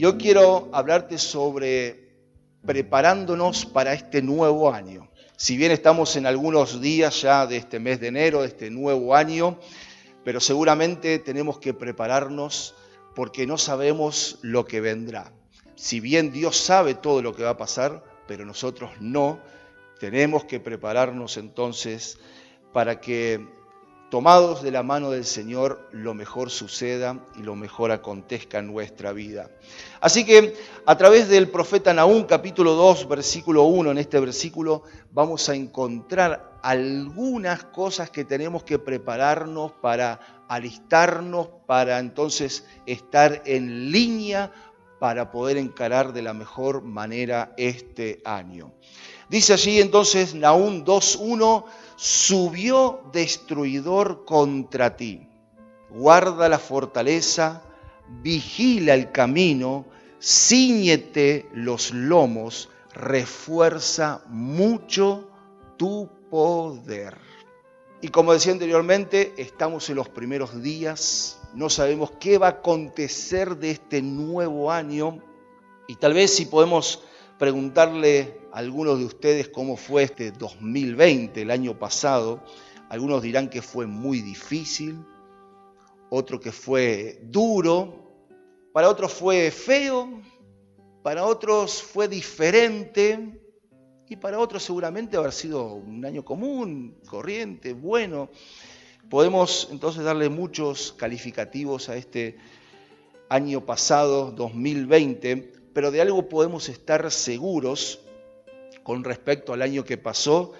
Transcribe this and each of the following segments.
Yo quiero hablarte sobre preparándonos para este nuevo año. Si bien estamos en algunos días ya de este mes de enero, de este nuevo año, pero seguramente tenemos que prepararnos porque no sabemos lo que vendrá. Si bien Dios sabe todo lo que va a pasar, pero nosotros no, tenemos que prepararnos entonces para que tomados de la mano del Señor, lo mejor suceda y lo mejor acontezca en nuestra vida. Así que a través del profeta Nahum, capítulo 2, versículo 1, en este versículo vamos a encontrar algunas cosas que tenemos que prepararnos para alistarnos, para entonces estar en línea para poder encarar de la mejor manera este año. Dice allí entonces Nahum 2.1, subió destruidor contra ti. Guarda la fortaleza, vigila el camino, ciñete los lomos, refuerza mucho tu poder. Y como decía anteriormente, estamos en los primeros días, no sabemos qué va a acontecer de este nuevo año y tal vez si podemos preguntarle a algunos de ustedes cómo fue este 2020, el año pasado. Algunos dirán que fue muy difícil, otro que fue duro, para otros fue feo, para otros fue diferente y para otros seguramente haber sido un año común, corriente, bueno. Podemos entonces darle muchos calificativos a este año pasado, 2020, pero de algo podemos estar seguros con respecto al año que pasó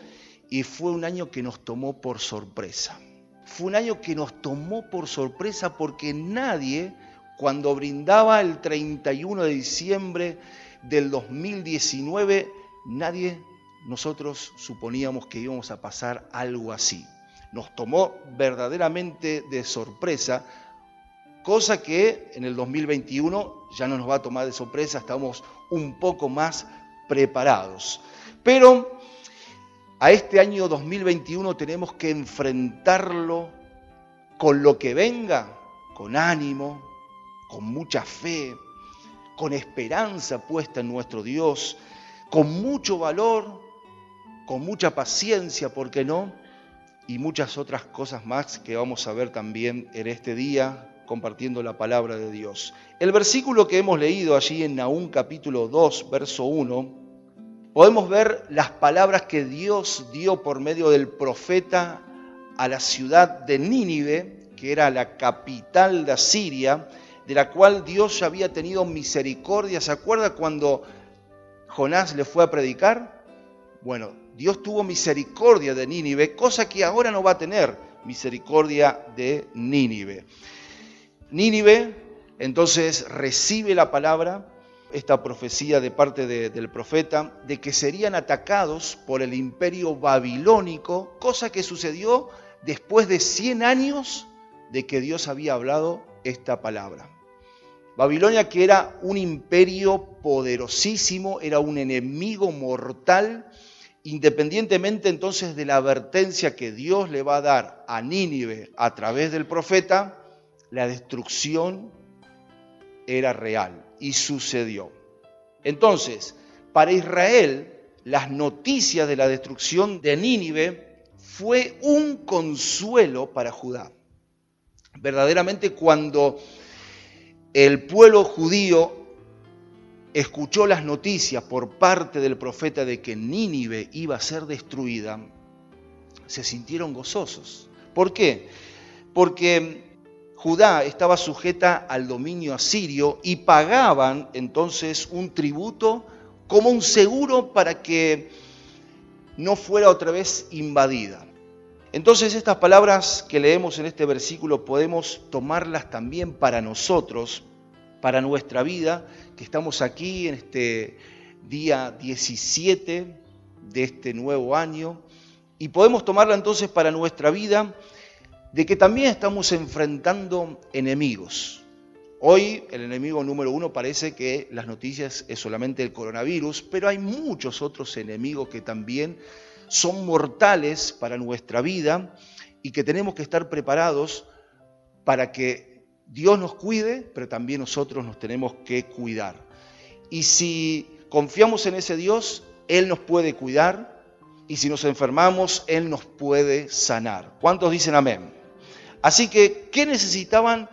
y fue un año que nos tomó por sorpresa. Fue un año que nos tomó por sorpresa porque nadie, cuando brindaba el 31 de diciembre del 2019, nadie, nosotros suponíamos que íbamos a pasar algo así. Nos tomó verdaderamente de sorpresa cosa que en el 2021 ya no nos va a tomar de sorpresa, estamos un poco más preparados. Pero a este año 2021 tenemos que enfrentarlo con lo que venga, con ánimo, con mucha fe, con esperanza puesta en nuestro Dios, con mucho valor, con mucha paciencia, ¿por qué no? Y muchas otras cosas más que vamos a ver también en este día, compartiendo la palabra de Dios. El versículo que hemos leído allí en Nahum capítulo 2, verso 1, podemos ver las palabras que Dios dio por medio del profeta a la ciudad de Nínive, que era la capital de Asiria, de la cual Dios ya había tenido misericordia. ¿Se acuerda cuando Jonás le fue a predicar? Bueno, Dios tuvo misericordia de Nínive, cosa que ahora no va a tener misericordia de Nínive. Nínive entonces recibe la palabra, esta profecía de parte del profeta, de que serían atacados por el imperio babilónico, cosa que sucedió después de 100 años de que Dios había hablado esta palabra. Babilonia que era un imperio poderosísimo, era un enemigo mortal, independientemente entonces de la advertencia que Dios le va a dar a Nínive a través del profeta, la destrucción era real y sucedió. Entonces, para Israel, las noticias de la destrucción de Nínive fue un consuelo para Judá. Verdaderamente cuando el pueblo judío escuchó las noticias por parte del profeta de que Nínive iba a ser destruida, se sintieron gozosos. ¿Por qué? Porque Judá estaba sujeta al dominio asirio y pagaban entonces un tributo como un seguro para que no fuera otra vez invadida. Entonces estas palabras que leemos en este versículo podemos tomarlas también para nosotros, para nuestra vida, que estamos aquí en este día 17 de este nuevo año, y podemos tomarla entonces para nuestra vida de que también estamos enfrentando enemigos. Hoy el enemigo número uno parece que las noticias es solamente el coronavirus, pero hay muchos otros enemigos que también son mortales para nuestra vida y que tenemos que estar preparados para que Dios nos cuide, pero también nosotros nos tenemos que cuidar. Y si confiamos en ese Dios, Él nos puede cuidar y si nos enfermamos, Él nos puede sanar. ¿Cuántos dicen amén? Así que, ¿qué necesitaban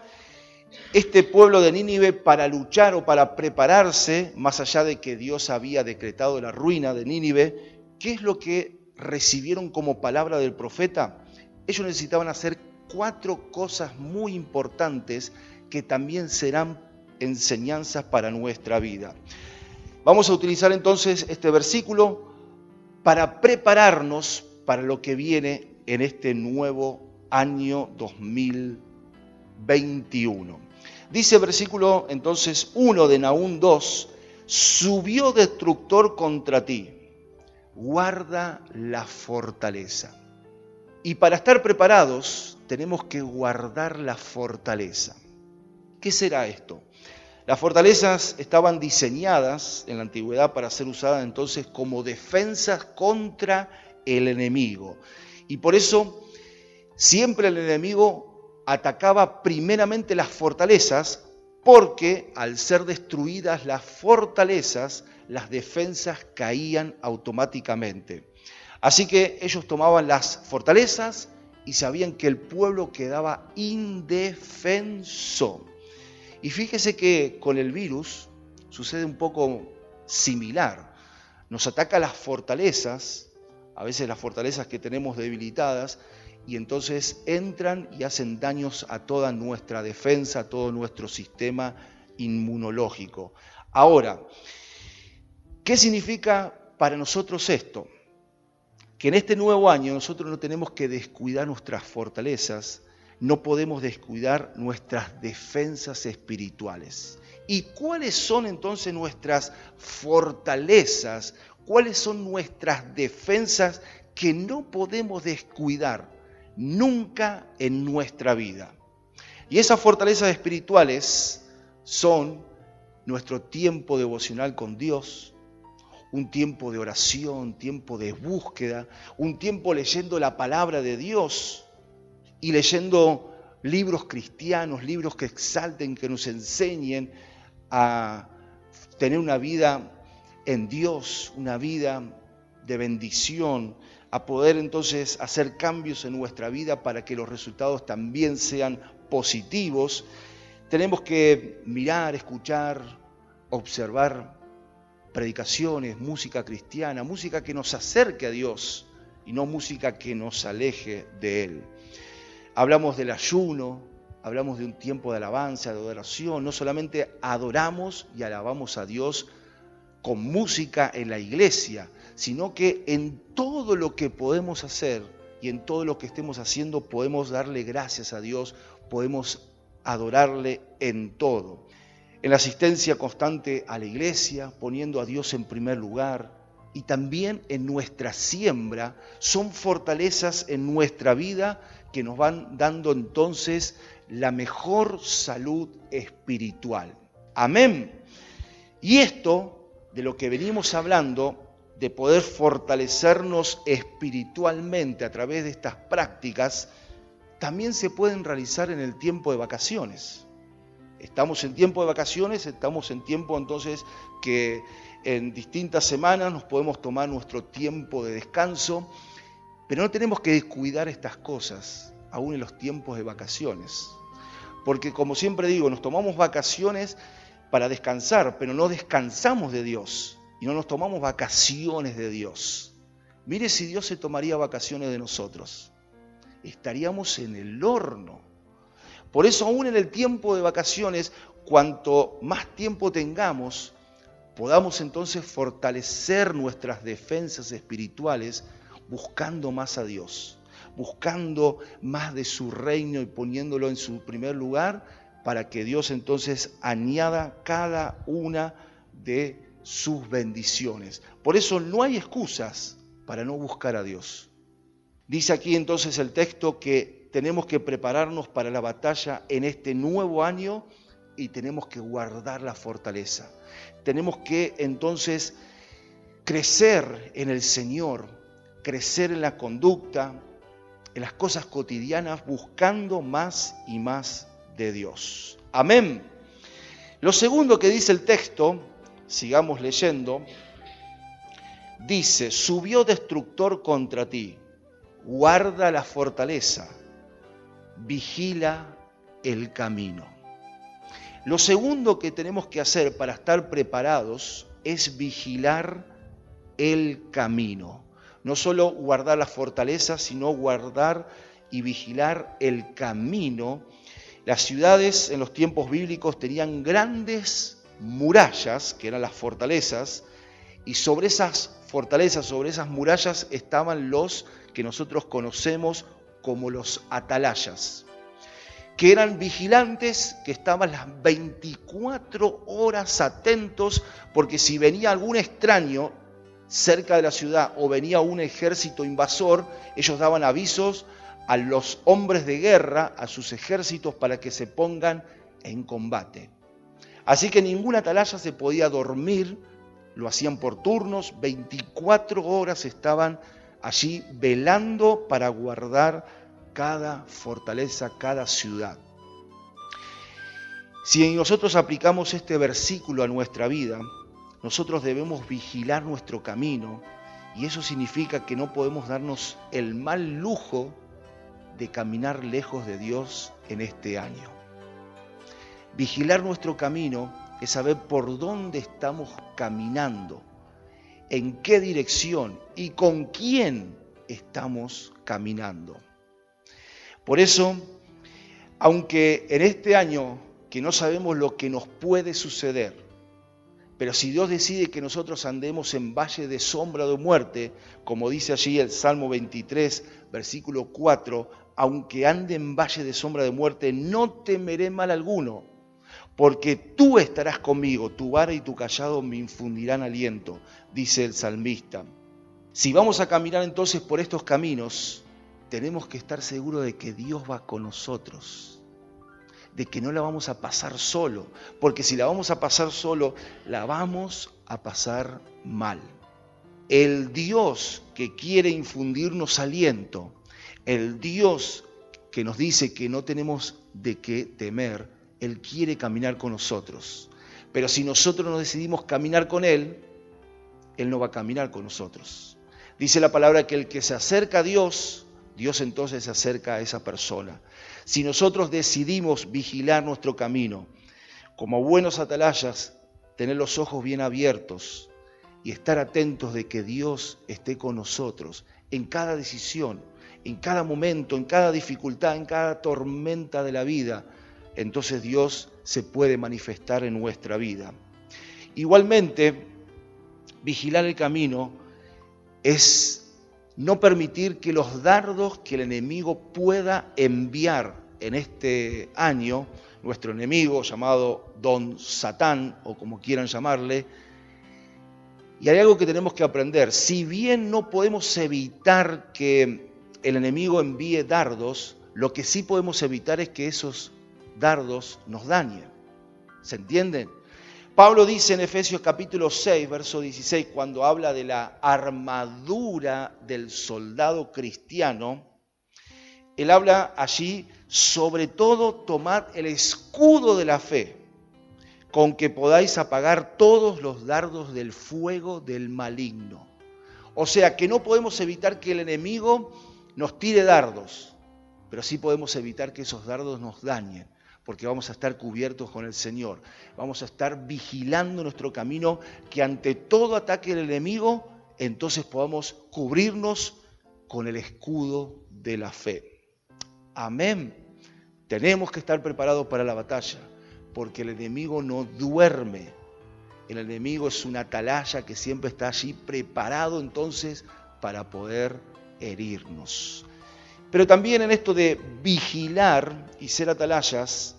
este pueblo de Nínive para luchar o para prepararse, más allá de que Dios había decretado la ruina de Nínive? ¿Qué es lo que recibieron como palabra del profeta? Ellos necesitaban hacer cuatro cosas muy importantes que también serán enseñanzas para nuestra vida. Vamos a utilizar entonces este versículo para prepararnos para lo que viene en este nuevo año 2021. Dice versículo entonces 1 de Naúm 2, subió destructor contra ti, guarda la fortaleza. Y para estar preparados tenemos que guardar la fortaleza. ¿Qué será esto? Las fortalezas estaban diseñadas en la antigüedad para ser usadas entonces como defensas contra el enemigo. Y por eso siempre el enemigo atacaba primeramente las fortalezas porque al ser destruidas las fortalezas, las defensas caían automáticamente. Así que ellos tomaban las fortalezas y sabían que el pueblo quedaba indefenso. Y fíjese que con el virus sucede un poco similar. Nos ataca las fortalezas, a veces las fortalezas que tenemos debilitadas, y entonces entran y hacen daños a toda nuestra defensa, a todo nuestro sistema inmunológico. Ahora, ¿qué significa para nosotros esto? que en este nuevo año nosotros no tenemos que descuidar nuestras fortalezas, no podemos descuidar nuestras defensas espirituales. ¿Y cuáles son entonces nuestras fortalezas? ¿Cuáles son nuestras defensas que no podemos descuidar nunca en nuestra vida? Y esas fortalezas espirituales son nuestro tiempo devocional con Dios, un tiempo de oración, tiempo de búsqueda, un tiempo leyendo la palabra de Dios y leyendo libros cristianos, libros que exalten, que nos enseñen a tener una vida en Dios, una vida de bendición, a poder entonces hacer cambios en nuestra vida para que los resultados también sean positivos. Tenemos que mirar, escuchar, observar predicaciones, música cristiana, música que nos acerque a Dios y no música que nos aleje de Él. Hablamos del ayuno, hablamos de un tiempo de alabanza, de adoración, no solamente adoramos y alabamos a Dios con música en la iglesia, sino que en todo lo que podemos hacer y en todo lo que estemos haciendo podemos darle gracias a Dios, podemos adorarle en todo en la asistencia constante a la iglesia, poniendo a Dios en primer lugar, y también en nuestra siembra, son fortalezas en nuestra vida que nos van dando entonces la mejor salud espiritual. Amén. Y esto, de lo que venimos hablando, de poder fortalecernos espiritualmente a través de estas prácticas, también se pueden realizar en el tiempo de vacaciones. Estamos en tiempo de vacaciones, estamos en tiempo entonces que en distintas semanas nos podemos tomar nuestro tiempo de descanso, pero no tenemos que descuidar estas cosas aún en los tiempos de vacaciones. Porque como siempre digo, nos tomamos vacaciones para descansar, pero no descansamos de Dios y no nos tomamos vacaciones de Dios. Mire si Dios se tomaría vacaciones de nosotros. Estaríamos en el horno. Por eso aún en el tiempo de vacaciones, cuanto más tiempo tengamos, podamos entonces fortalecer nuestras defensas espirituales buscando más a Dios, buscando más de su reino y poniéndolo en su primer lugar para que Dios entonces añada cada una de sus bendiciones. Por eso no hay excusas para no buscar a Dios. Dice aquí entonces el texto que tenemos que prepararnos para la batalla en este nuevo año y tenemos que guardar la fortaleza. Tenemos que entonces crecer en el Señor, crecer en la conducta, en las cosas cotidianas, buscando más y más de Dios. Amén. Lo segundo que dice el texto, sigamos leyendo, dice, subió destructor contra ti, guarda la fortaleza, vigila el camino. Lo segundo que tenemos que hacer para estar preparados es vigilar el camino. No solo guardar la fortaleza, sino guardar y vigilar el camino. Las ciudades en los tiempos bíblicos tenían grandes murallas, que eran las fortalezas, y sobre esas fortalezas, sobre esas murallas estaban los que nosotros conocemos como los atalayas, que eran vigilantes que estaban las 24 horas atentos, porque si venía algún extraño cerca de la ciudad o venía un ejército invasor, ellos daban avisos a los hombres de guerra, a sus ejércitos, para que se pongan en combate. Así que ninguna atalaya se podía dormir lo hacían por turnos, 24 horas estaban allí velando para guardar cada fortaleza, cada ciudad. Si nosotros aplicamos este versículo a nuestra vida, nosotros debemos vigilar nuestro camino y eso significa que no podemos darnos el mal lujo de caminar lejos de Dios en este año. Vigilar nuestro camino es saber por dónde estamos caminando, en qué dirección y con quién estamos caminando. Por eso, aunque en este año que no sabemos lo que nos puede suceder, pero si Dios decide que nosotros andemos en valle de sombra de muerte, como dice allí el Salmo 23, versículo 4, aunque ande en valle de sombra de muerte, no temeré mal alguno, porque tú estarás conmigo, tu vara y tu callado me infundirán aliento, dice el salmista. Si vamos a caminar entonces por estos caminos, tenemos que estar seguros de que Dios va con nosotros, de que no la vamos a pasar solo, porque si la vamos a pasar solo, la vamos a pasar mal. El Dios que quiere infundirnos aliento, el Dios que nos dice que no tenemos de qué temer, él quiere caminar con nosotros. Pero si nosotros no decidimos caminar con Él, Él no va a caminar con nosotros. Dice la palabra que el que se acerca a Dios, Dios entonces se acerca a esa persona. Si nosotros decidimos vigilar nuestro camino, como buenos atalayas, tener los ojos bien abiertos y estar atentos de que Dios esté con nosotros en cada decisión, en cada momento, en cada dificultad, en cada tormenta de la vida, entonces Dios se puede manifestar en nuestra vida. Igualmente, vigilar el camino es no permitir que los dardos que el enemigo pueda enviar en este año, nuestro enemigo llamado Don Satán o como quieran llamarle, y hay algo que tenemos que aprender, si bien no podemos evitar que el enemigo envíe dardos, lo que sí podemos evitar es que esos dardos nos dañen. ¿Se entienden? Pablo dice en Efesios capítulo 6, verso 16, cuando habla de la armadura del soldado cristiano, él habla allí sobre todo tomad el escudo de la fe, con que podáis apagar todos los dardos del fuego del maligno. O sea que no podemos evitar que el enemigo nos tire dardos, pero sí podemos evitar que esos dardos nos dañen porque vamos a estar cubiertos con el Señor. Vamos a estar vigilando nuestro camino, que ante todo ataque del enemigo, entonces podamos cubrirnos con el escudo de la fe. Amén. Tenemos que estar preparados para la batalla, porque el enemigo no duerme. El enemigo es una atalaya que siempre está allí preparado entonces para poder herirnos. Pero también en esto de vigilar y ser atalayas,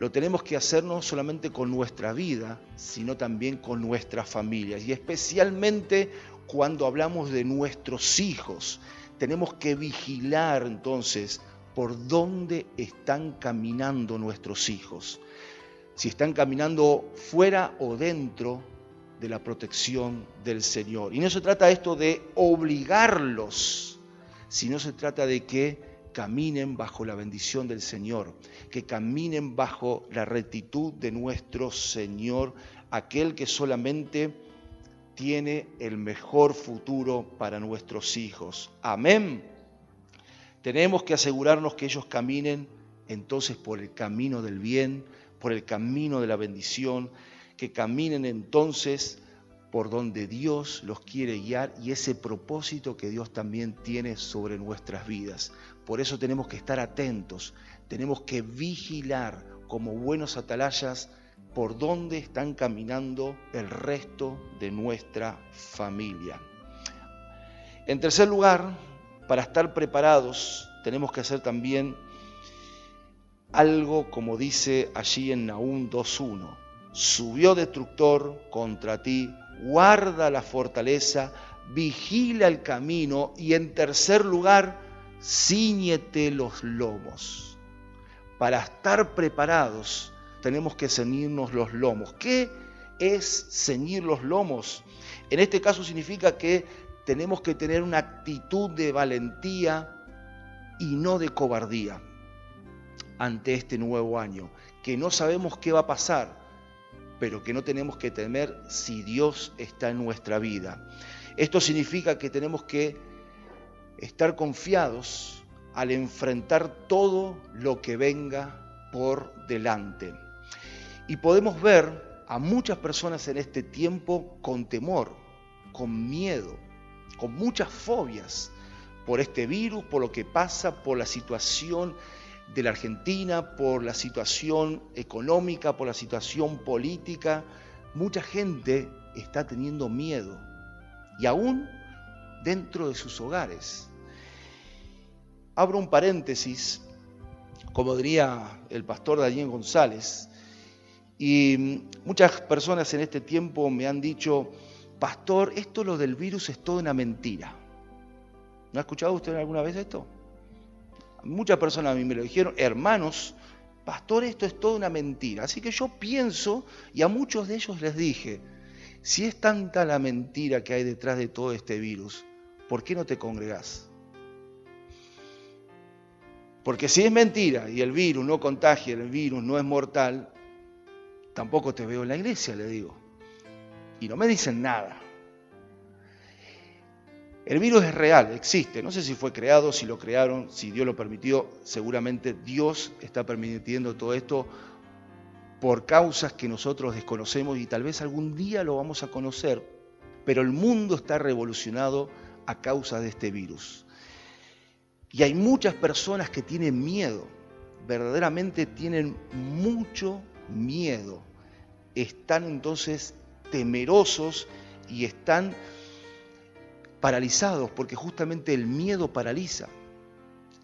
lo tenemos que hacer no solamente con nuestra vida, sino también con nuestras familias. Y especialmente cuando hablamos de nuestros hijos, tenemos que vigilar entonces por dónde están caminando nuestros hijos. Si están caminando fuera o dentro de la protección del Señor. Y no se trata esto de obligarlos, sino se trata de que caminen bajo la bendición del Señor, que caminen bajo la rectitud de nuestro Señor, aquel que solamente tiene el mejor futuro para nuestros hijos. Amén. Tenemos que asegurarnos que ellos caminen entonces por el camino del bien, por el camino de la bendición, que caminen entonces por donde Dios los quiere guiar y ese propósito que Dios también tiene sobre nuestras vidas. Por eso tenemos que estar atentos, tenemos que vigilar como buenos atalayas por dónde están caminando el resto de nuestra familia. En tercer lugar, para estar preparados, tenemos que hacer también algo como dice allí en Nahum 2.1. Subió destructor contra ti, guarda la fortaleza, vigila el camino y en tercer lugar, ciñete los lomos. Para estar preparados, tenemos que ceñirnos los lomos. ¿Qué es ceñir los lomos? En este caso significa que tenemos que tener una actitud de valentía y no de cobardía ante este nuevo año, que no sabemos qué va a pasar, pero que no tenemos que temer si Dios está en nuestra vida. Esto significa que tenemos que estar confiados al enfrentar todo lo que venga por delante. Y podemos ver a muchas personas en este tiempo con temor, con miedo, con muchas fobias por este virus, por lo que pasa, por la situación de la Argentina, por la situación económica, por la situación política. Mucha gente está teniendo miedo y aún dentro de sus hogares. Abro un paréntesis, como diría el pastor Daniel González, y muchas personas en este tiempo me han dicho, pastor, esto lo del virus es toda una mentira. ¿No ha escuchado usted alguna vez esto? Muchas personas a mí me lo dijeron, hermanos, pastor, esto es toda una mentira. Así que yo pienso, y a muchos de ellos les dije, si es tanta la mentira que hay detrás de todo este virus, ¿por qué no te congregás? Porque si es mentira y el virus no contagia, el virus no es mortal, tampoco te veo en la iglesia, le digo. Y no me dicen nada. El virus es real, existe. No sé si fue creado, si lo crearon, si Dios lo permitió. Seguramente Dios está permitiendo todo esto por causas que nosotros desconocemos y tal vez algún día lo vamos a conocer. Pero el mundo está revolucionado a causa de este virus. Y hay muchas personas que tienen miedo, verdaderamente tienen mucho miedo. Están entonces temerosos y están paralizados porque justamente el miedo paraliza.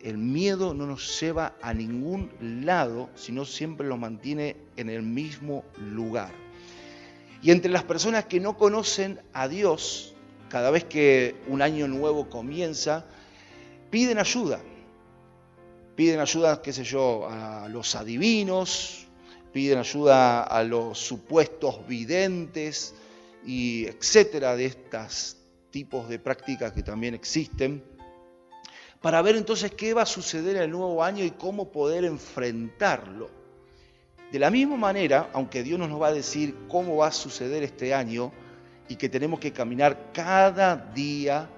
El miedo no nos lleva a ningún lado, sino siempre lo mantiene en el mismo lugar. Y entre las personas que no conocen a Dios, cada vez que un año nuevo comienza, piden ayuda. Piden ayuda, qué sé yo, a los adivinos, piden ayuda a los supuestos videntes y etcétera de estas tipos de prácticas que también existen, para ver entonces qué va a suceder en el nuevo año y cómo poder enfrentarlo. De la misma manera, aunque Dios nos va a decir cómo va a suceder este año y que tenemos que caminar cada día,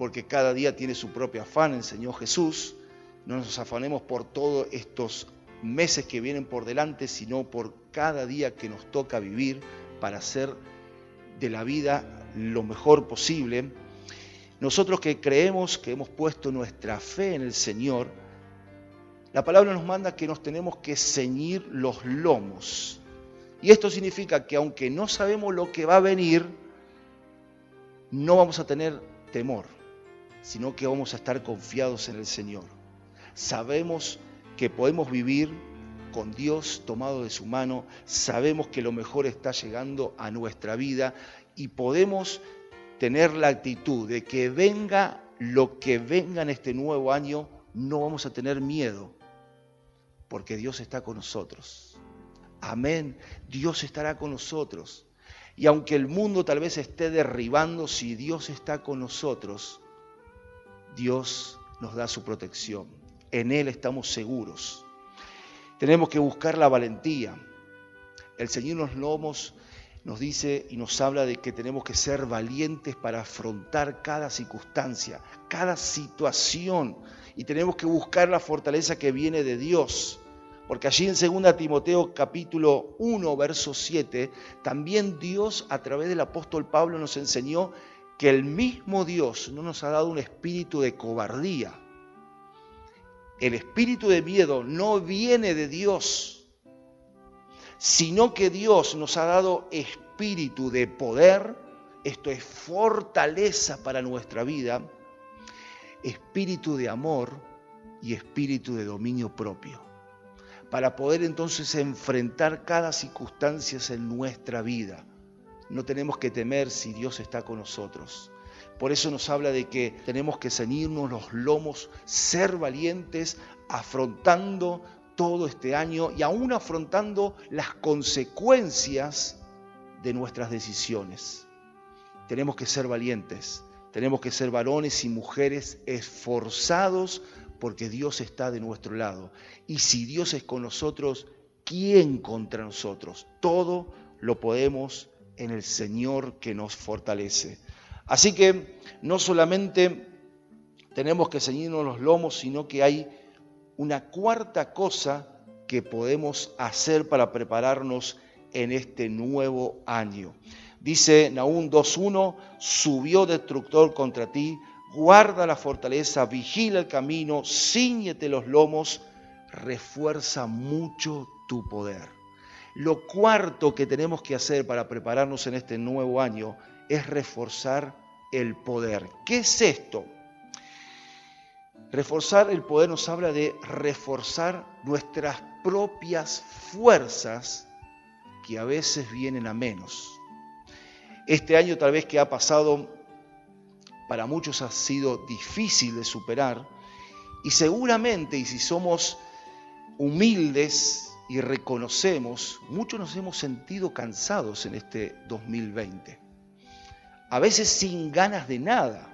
porque cada día tiene su propio afán, enseñó Jesús, no nos afanemos por todos estos meses que vienen por delante, sino por cada día que nos toca vivir para hacer de la vida lo mejor posible. Nosotros que creemos que hemos puesto nuestra fe en el Señor, la palabra nos manda que nos tenemos que ceñir los lomos. Y esto significa que aunque no sabemos lo que va a venir, no vamos a tener temor, sino que vamos a estar confiados en el Señor. Sabemos que podemos vivir con Dios tomado de su mano, sabemos que lo mejor está llegando a nuestra vida y podemos tener la actitud de que venga lo que venga en este nuevo año, no vamos a tener miedo, porque Dios está con nosotros. Amén, Dios estará con nosotros. Y aunque el mundo tal vez esté derribando, si Dios está con nosotros, Dios nos da su protección. En Él estamos seguros. Tenemos que buscar la valentía. El Señor los lomos nos dice y nos habla de que tenemos que ser valientes para afrontar cada circunstancia, cada situación. Y tenemos que buscar la fortaleza que viene de Dios. Porque allí en 2 Timoteo capítulo 1, verso 7, también Dios a través del apóstol Pablo nos enseñó que el mismo Dios no nos ha dado un espíritu de cobardía. El espíritu de miedo no viene de Dios, sino que Dios nos ha dado espíritu de poder, esto es fortaleza para nuestra vida, espíritu de amor y espíritu de dominio propio, para poder entonces enfrentar cada circunstancia en nuestra vida. No tenemos que temer si Dios está con nosotros. Por eso nos habla de que tenemos que ceñirnos los lomos, ser valientes, afrontando todo este año y aún afrontando las consecuencias de nuestras decisiones. Tenemos que ser valientes, tenemos que ser varones y mujeres esforzados porque Dios está de nuestro lado. Y si Dios es con nosotros, ¿quién contra nosotros? Todo lo podemos en el Señor que nos fortalece. Así que no solamente tenemos que ceñirnos los lomos, sino que hay una cuarta cosa que podemos hacer para prepararnos en este nuevo año. Dice Naúm 2.1, subió destructor contra ti, guarda la fortaleza, vigila el camino, ciñete los lomos, refuerza mucho tu poder. Lo cuarto que tenemos que hacer para prepararnos en este nuevo año es reforzar el poder. ¿Qué es esto? Reforzar el poder nos habla de reforzar nuestras propias fuerzas que a veces vienen a menos. Este año tal vez que ha pasado para muchos ha sido difícil de superar y seguramente, y si somos humildes y reconocemos, muchos nos hemos sentido cansados en este 2020. A veces sin ganas de nada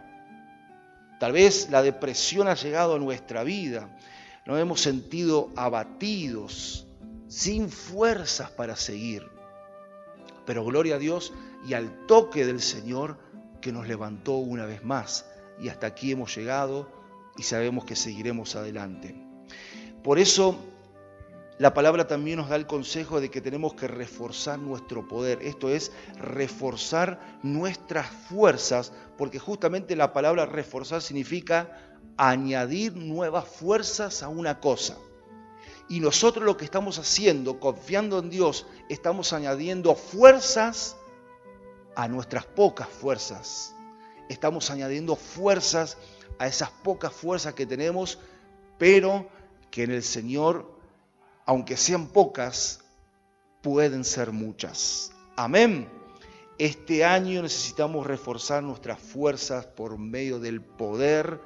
Tal vez la depresión ha llegado a nuestra vida. Nos hemos sentido abatidos, sin fuerzas para seguir. Pero gloria a Dios y al toque del Señor que nos levantó una vez más. Y hasta aquí hemos llegado y sabemos que seguiremos adelante. Por eso la palabra también nos da el consejo de que tenemos que reforzar nuestro poder, esto es, reforzar nuestras fuerzas, porque justamente la palabra reforzar significa añadir nuevas fuerzas a una cosa. Y nosotros lo que estamos haciendo, confiando en Dios, estamos añadiendo fuerzas a nuestras pocas fuerzas. Estamos añadiendo fuerzas a esas pocas fuerzas que tenemos, pero que en el Señor aunque sean pocas, pueden ser muchas. Amén. Este año necesitamos reforzar nuestras fuerzas por medio del poder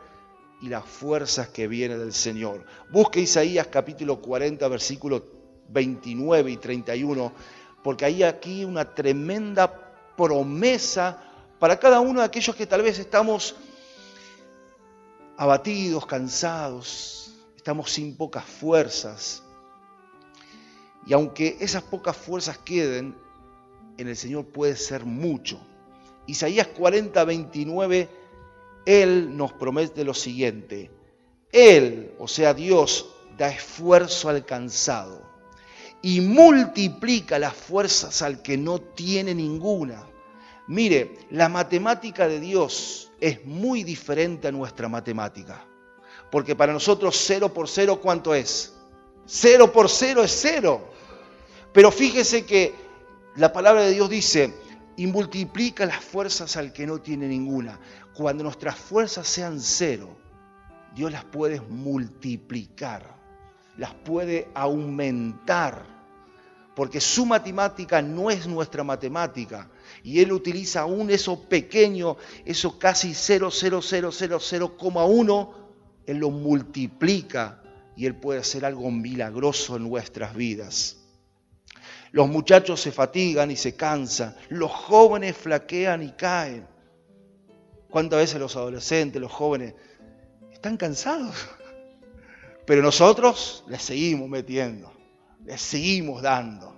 y las fuerzas que vienen del Señor. Busque Isaías capítulo 40, versículos 29 y 31, porque hay aquí una tremenda promesa para cada uno de aquellos que tal vez estamos abatidos, cansados, estamos sin pocas fuerzas, y aunque esas pocas fuerzas queden, en el Señor puede ser mucho. Isaías 40, 29, Él nos promete lo siguiente. Él, o sea Dios, da esfuerzo al cansado y multiplica las fuerzas al que no tiene ninguna. Mire, la matemática de Dios es muy diferente a nuestra matemática. Porque para nosotros cero por cero, ¿cuánto es? Cero por cero es cero. Pero fíjese que la palabra de Dios dice, y multiplica las fuerzas al que no tiene ninguna. Cuando nuestras fuerzas sean cero, Dios las puede multiplicar, las puede aumentar, porque su matemática no es nuestra matemática. Y Él utiliza aún eso pequeño, eso casi 0,0000,1, Él lo multiplica y Él puede hacer algo milagroso en nuestras vidas. Los muchachos se fatigan y se cansan, los jóvenes flaquean y caen. ¿Cuántas veces los adolescentes, los jóvenes, están cansados? Pero nosotros le seguimos metiendo, le seguimos dando.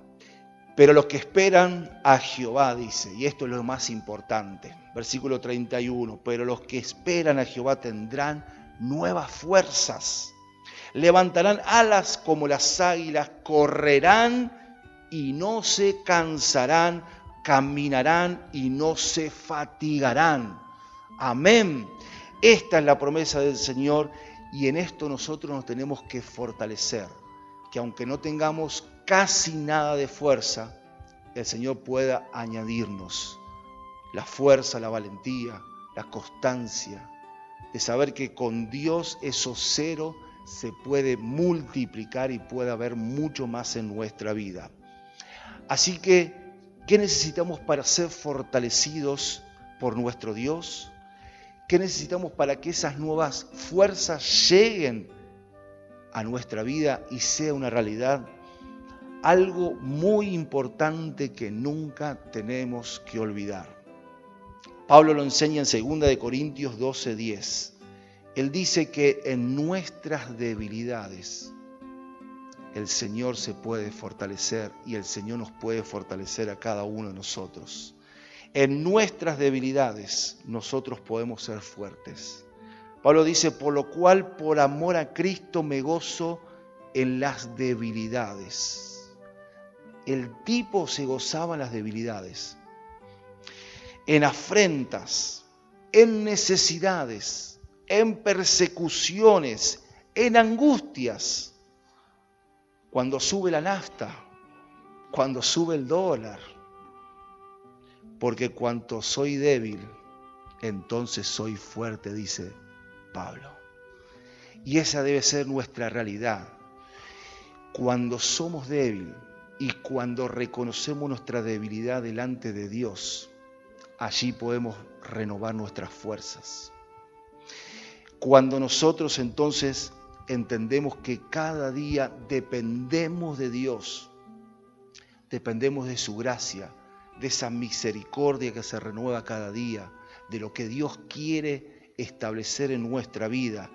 Pero los que esperan a Jehová, dice, y esto es lo más importante, versículo 31, pero los que esperan a Jehová tendrán nuevas fuerzas, levantarán alas como las águilas, correrán y no se cansarán, caminarán y no se fatigarán. Amén. Esta es la promesa del Señor y en esto nosotros nos tenemos que fortalecer, que aunque no tengamos casi nada de fuerza, el Señor pueda añadirnos la fuerza, la valentía, la constancia, de saber que con Dios eso cero se puede multiplicar y puede haber mucho más en nuestra vida. Así que, ¿qué necesitamos para ser fortalecidos por nuestro Dios? ¿Qué necesitamos para que esas nuevas fuerzas lleguen a nuestra vida y sea una realidad? Algo muy importante que nunca tenemos que olvidar. Pablo lo enseña en 2 Corintios 12:10. Él dice que en nuestras debilidades el Señor se puede fortalecer y el Señor nos puede fortalecer a cada uno de nosotros. En nuestras debilidades nosotros podemos ser fuertes. Pablo dice, por lo cual por amor a Cristo me gozo en las debilidades. El tipo se gozaba en las debilidades, en afrentas, en necesidades, en persecuciones, en angustias. Cuando sube la nafta, cuando sube el dólar, porque cuanto soy débil, entonces soy fuerte, dice Pablo. Y esa debe ser nuestra realidad. Cuando somos débiles y cuando reconocemos nuestra debilidad delante de Dios, allí podemos renovar nuestras fuerzas. Cuando nosotros entonces entendemos que cada día dependemos de Dios, dependemos de su gracia, de esa misericordia que se renueva cada día, de lo que Dios quiere establecer en nuestra vida.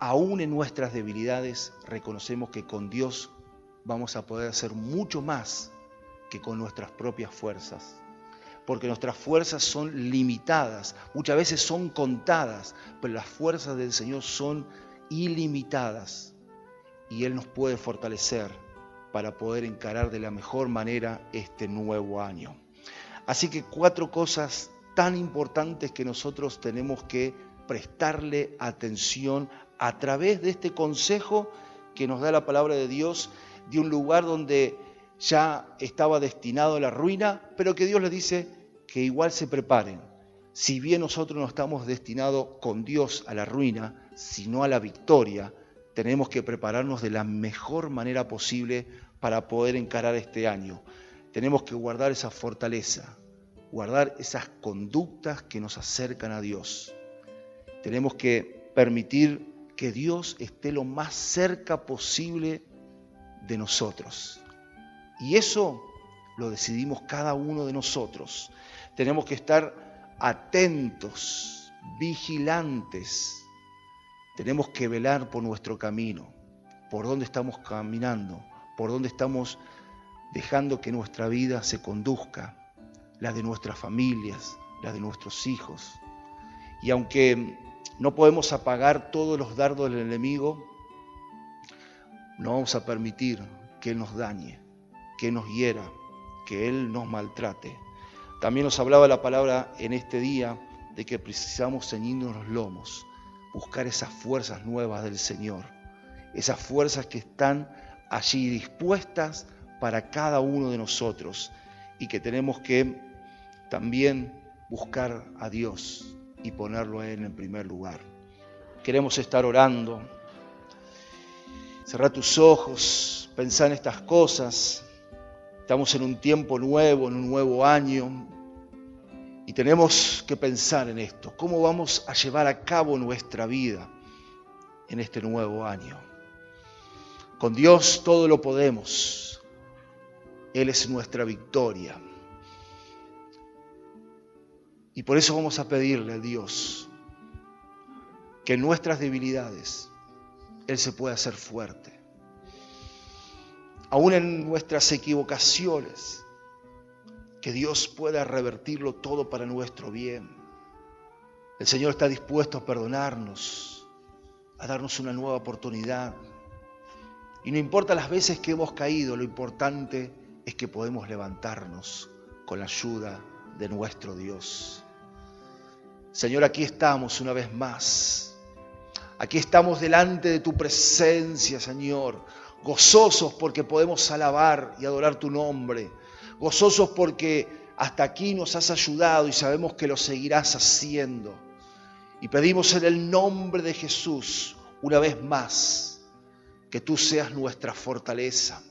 Aún en nuestras debilidades reconocemos que con Dios vamos a poder hacer mucho más que con nuestras propias fuerzas. Porque nuestras fuerzas son limitadas, muchas veces son contadas, pero las fuerzas del Señor son ilimitadas y Él nos puede fortalecer para poder encarar de la mejor manera este nuevo año. Así que cuatro cosas tan importantes que nosotros tenemos que prestarle atención a través de este consejo que nos da la palabra de Dios de un lugar donde ya estaba destinado a la ruina, pero que Dios les dice que igual se preparen. Si bien nosotros no estamos destinados con Dios a la ruina, sino a la victoria, tenemos que prepararnos de la mejor manera posible para poder encarar este año tenemos que guardar esa fortaleza, guardar esas conductas que nos acercan a Dios. Tenemos que permitir que Dios esté lo más cerca posible de nosotros. Y eso lo decidimos cada uno de nosotros. Tenemos que estar atentos, vigilantes. Tenemos que velar por nuestro camino, por dónde estamos caminando, por dónde estamos dejando que nuestra vida se conduzca, la de nuestras familias, la de nuestros hijos. Y aunque no podemos apagar todos los dardos del enemigo, no vamos a permitir que Él nos dañe, que nos hiera, que Él nos maltrate. También nos hablaba la palabra en este día de que precisamos ceñirnos los lomos, buscar esas fuerzas nuevas del Señor, esas fuerzas que están allí dispuestas para cada uno de nosotros y que tenemos que también buscar a Dios y ponerlo a Él en primer lugar. Queremos estar orando. Cerrar tus ojos, pensar en estas cosas. Estamos en un tiempo nuevo, en un nuevo año, y tenemos que pensar en esto. ¿Cómo vamos a llevar a cabo nuestra vida en este nuevo año? Con Dios todo lo podemos. Él es nuestra victoria. Y por eso vamos a pedirle a Dios que en nuestras debilidades Él se puede hacer fuerte. Aún en nuestras equivocaciones, que Dios pueda revertirlo todo para nuestro bien. El Señor está dispuesto a perdonarnos, a darnos una nueva oportunidad. Y no importa las veces que hemos caído, lo importante es que podemos levantarnos con la ayuda de nuestro Dios. Señor, aquí estamos una vez más. Aquí estamos delante de tu presencia, Señor, gozosos porque podemos alabar y adorar tu nombre gozosos porque hasta aquí nos has ayudado y sabemos que lo seguirás haciendo. Y pedimos en el nombre de Jesús, una vez más, que tú seas nuestra fortaleza,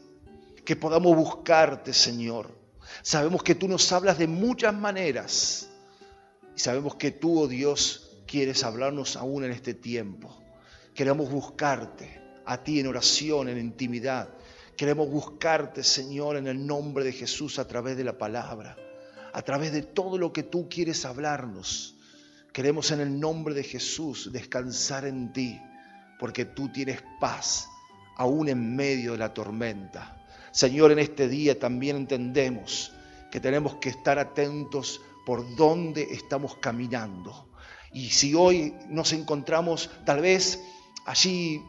que podamos buscarte, Señor. Sabemos que tú nos hablas de muchas maneras y sabemos que tú, oh Dios, quieres hablarnos aún en este tiempo. Queremos buscarte a ti en oración, en intimidad Queremos buscarte, Señor, en el nombre de Jesús a través de la palabra, a través de todo lo que tú quieres hablarnos. Queremos en el nombre de Jesús descansar en ti, porque tú tienes paz aún en medio de la tormenta. Señor, en este día también entendemos que tenemos que estar atentos por dónde estamos caminando. Y si hoy nos encontramos tal vez allí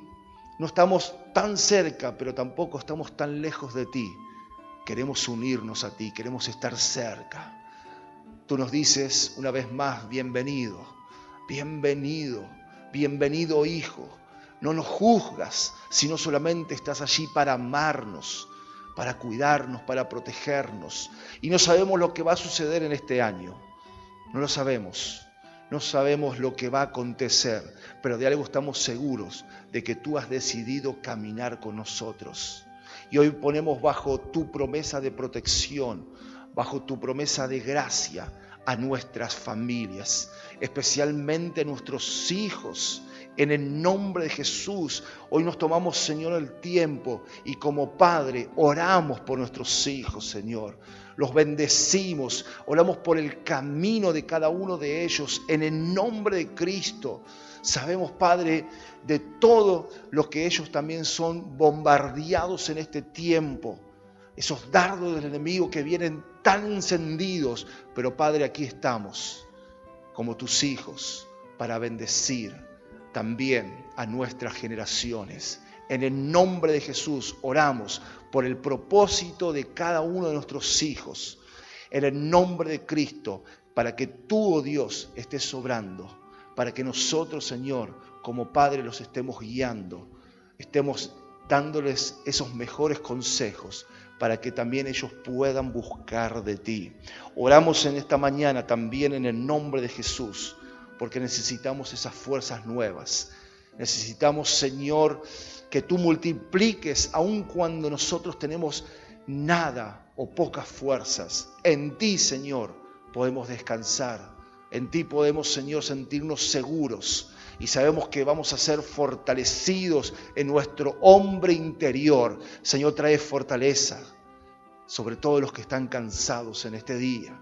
no estamos tan cerca, pero tampoco estamos tan lejos de ti. Queremos unirnos a ti, queremos estar cerca. Tú nos dices una vez más, bienvenido, bienvenido, bienvenido hijo. No nos juzgas, sino solamente estás allí para amarnos, para cuidarnos, para protegernos. Y no sabemos lo que va a suceder en este año. No lo sabemos. No sabemos lo que va a acontecer, pero de algo estamos seguros, de que tú has decidido caminar con nosotros. Y hoy ponemos bajo tu promesa de protección, bajo tu promesa de gracia a nuestras familias, especialmente a nuestros hijos. En el nombre de Jesús, hoy nos tomamos, Señor, el tiempo y como Padre oramos por nuestros hijos, Señor los bendecimos, oramos por el camino de cada uno de ellos en el nombre de Cristo. Sabemos, Padre, de todo lo que ellos también son bombardeados en este tiempo. Esos dardos del enemigo que vienen tan encendidos. Pero Padre, aquí estamos como tus hijos para bendecir también a nuestras generaciones. En el nombre de Jesús oramos por el propósito de cada uno de nuestros hijos, en el nombre de Cristo, para que tú, oh Dios, estés sobrando, para que nosotros, Señor, como Padre, los estemos guiando, estemos dándoles esos mejores consejos para que también ellos puedan buscar de ti. Oramos en esta mañana también en el nombre de Jesús, porque necesitamos esas fuerzas nuevas. Necesitamos, Señor, que tú multipliques aun cuando nosotros tenemos nada o pocas fuerzas. En ti, Señor, podemos descansar. En ti podemos, Señor, sentirnos seguros y sabemos que vamos a ser fortalecidos en nuestro hombre interior. Señor, trae fortaleza sobre todos los que están cansados en este día,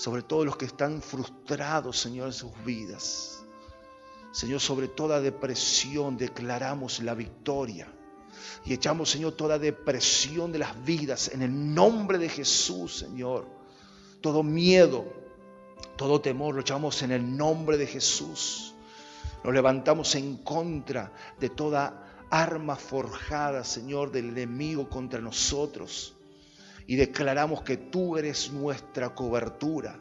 sobre todos los que están frustrados, Señor, en sus vidas. Señor, sobre toda depresión declaramos la victoria. Y echamos, Señor, toda depresión de las vidas en el nombre de Jesús, Señor. Todo miedo, todo temor lo echamos en el nombre de Jesús. Nos levantamos en contra de toda arma forjada, Señor, del enemigo contra nosotros. Y declaramos que tú eres nuestra cobertura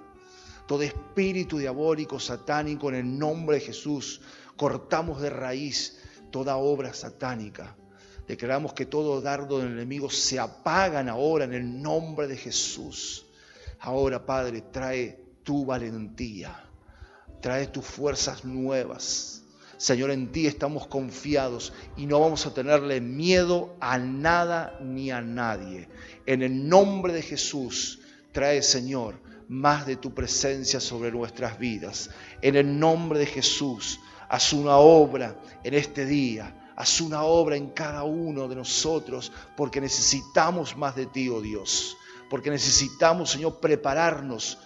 todo espíritu diabólico, satánico, en el nombre de Jesús, cortamos de raíz toda obra satánica. Declaramos que todo dardo del enemigo se apagan ahora en el nombre de Jesús. Ahora, Padre, trae tu valentía, trae tus fuerzas nuevas. Señor, en ti estamos confiados y no vamos a tenerle miedo a nada ni a nadie. En el nombre de Jesús, trae, Señor, más de tu presencia sobre nuestras vidas. En el nombre de Jesús, haz una obra en este día, haz una obra en cada uno de nosotros, porque necesitamos más de ti, oh Dios, porque necesitamos, Señor, prepararnos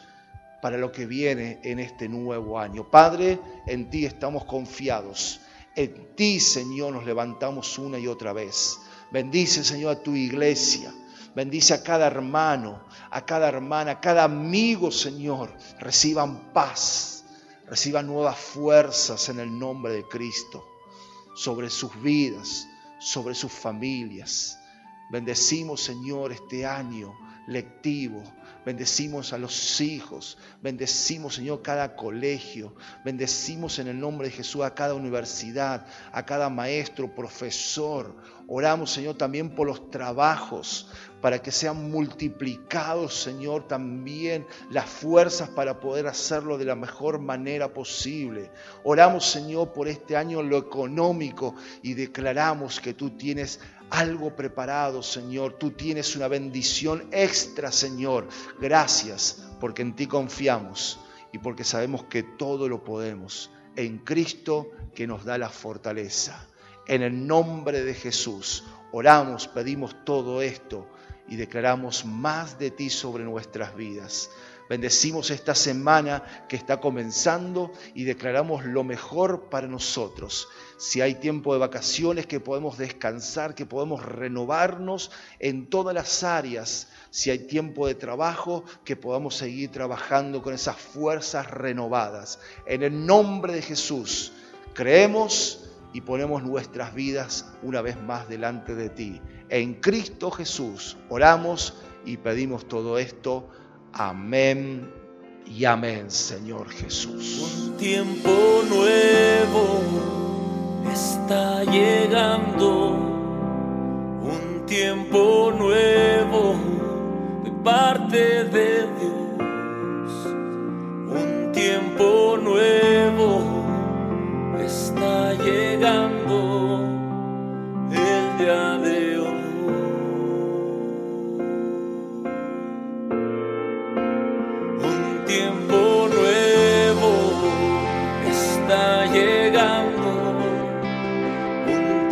para lo que viene en este nuevo año. Padre, en ti estamos confiados. En ti, Señor, nos levantamos una y otra vez. Bendice, Señor, a tu iglesia. Bendice a cada hermano, a cada hermana, a cada amigo, Señor. Reciban paz, reciban nuevas fuerzas en el nombre de Cristo sobre sus vidas, sobre sus familias. Bendecimos, Señor, este año lectivo. Bendecimos a los hijos. Bendecimos, Señor, cada colegio. Bendecimos en el nombre de Jesús a cada universidad, a cada maestro, profesor. Oramos, Señor, también por los trabajos, para que sean multiplicados, Señor, también las fuerzas para poder hacerlo de la mejor manera posible. Oramos, Señor, por este año lo económico y declaramos que tú tienes algo preparado, Señor. Tú tienes una bendición extra, Señor. Gracias porque en ti confiamos y porque sabemos que todo lo podemos en Cristo que nos da la fortaleza. En el nombre de Jesús oramos, pedimos todo esto y declaramos más de ti sobre nuestras vidas. Bendecimos esta semana que está comenzando y declaramos lo mejor para nosotros. Si hay tiempo de vacaciones, que podemos descansar, que podemos renovarnos en todas las áreas. Si hay tiempo de trabajo, que podamos seguir trabajando con esas fuerzas renovadas. En el nombre de Jesús, creemos y ponemos nuestras vidas una vez más delante de ti. En Cristo Jesús oramos y pedimos todo esto Amén y amén, Señor Jesús. Un tiempo nuevo está llegando, un tiempo nuevo de parte de Dios, un tiempo nuevo está llegando. El día de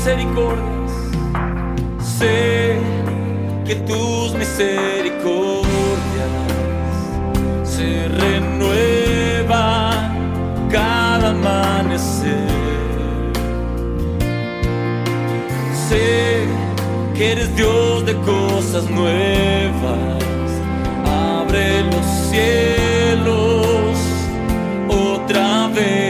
misericordias, sé que tus misericordias se renuevan cada amanecer. Sé que eres Dios de cosas nuevas, abre los cielos otra vez.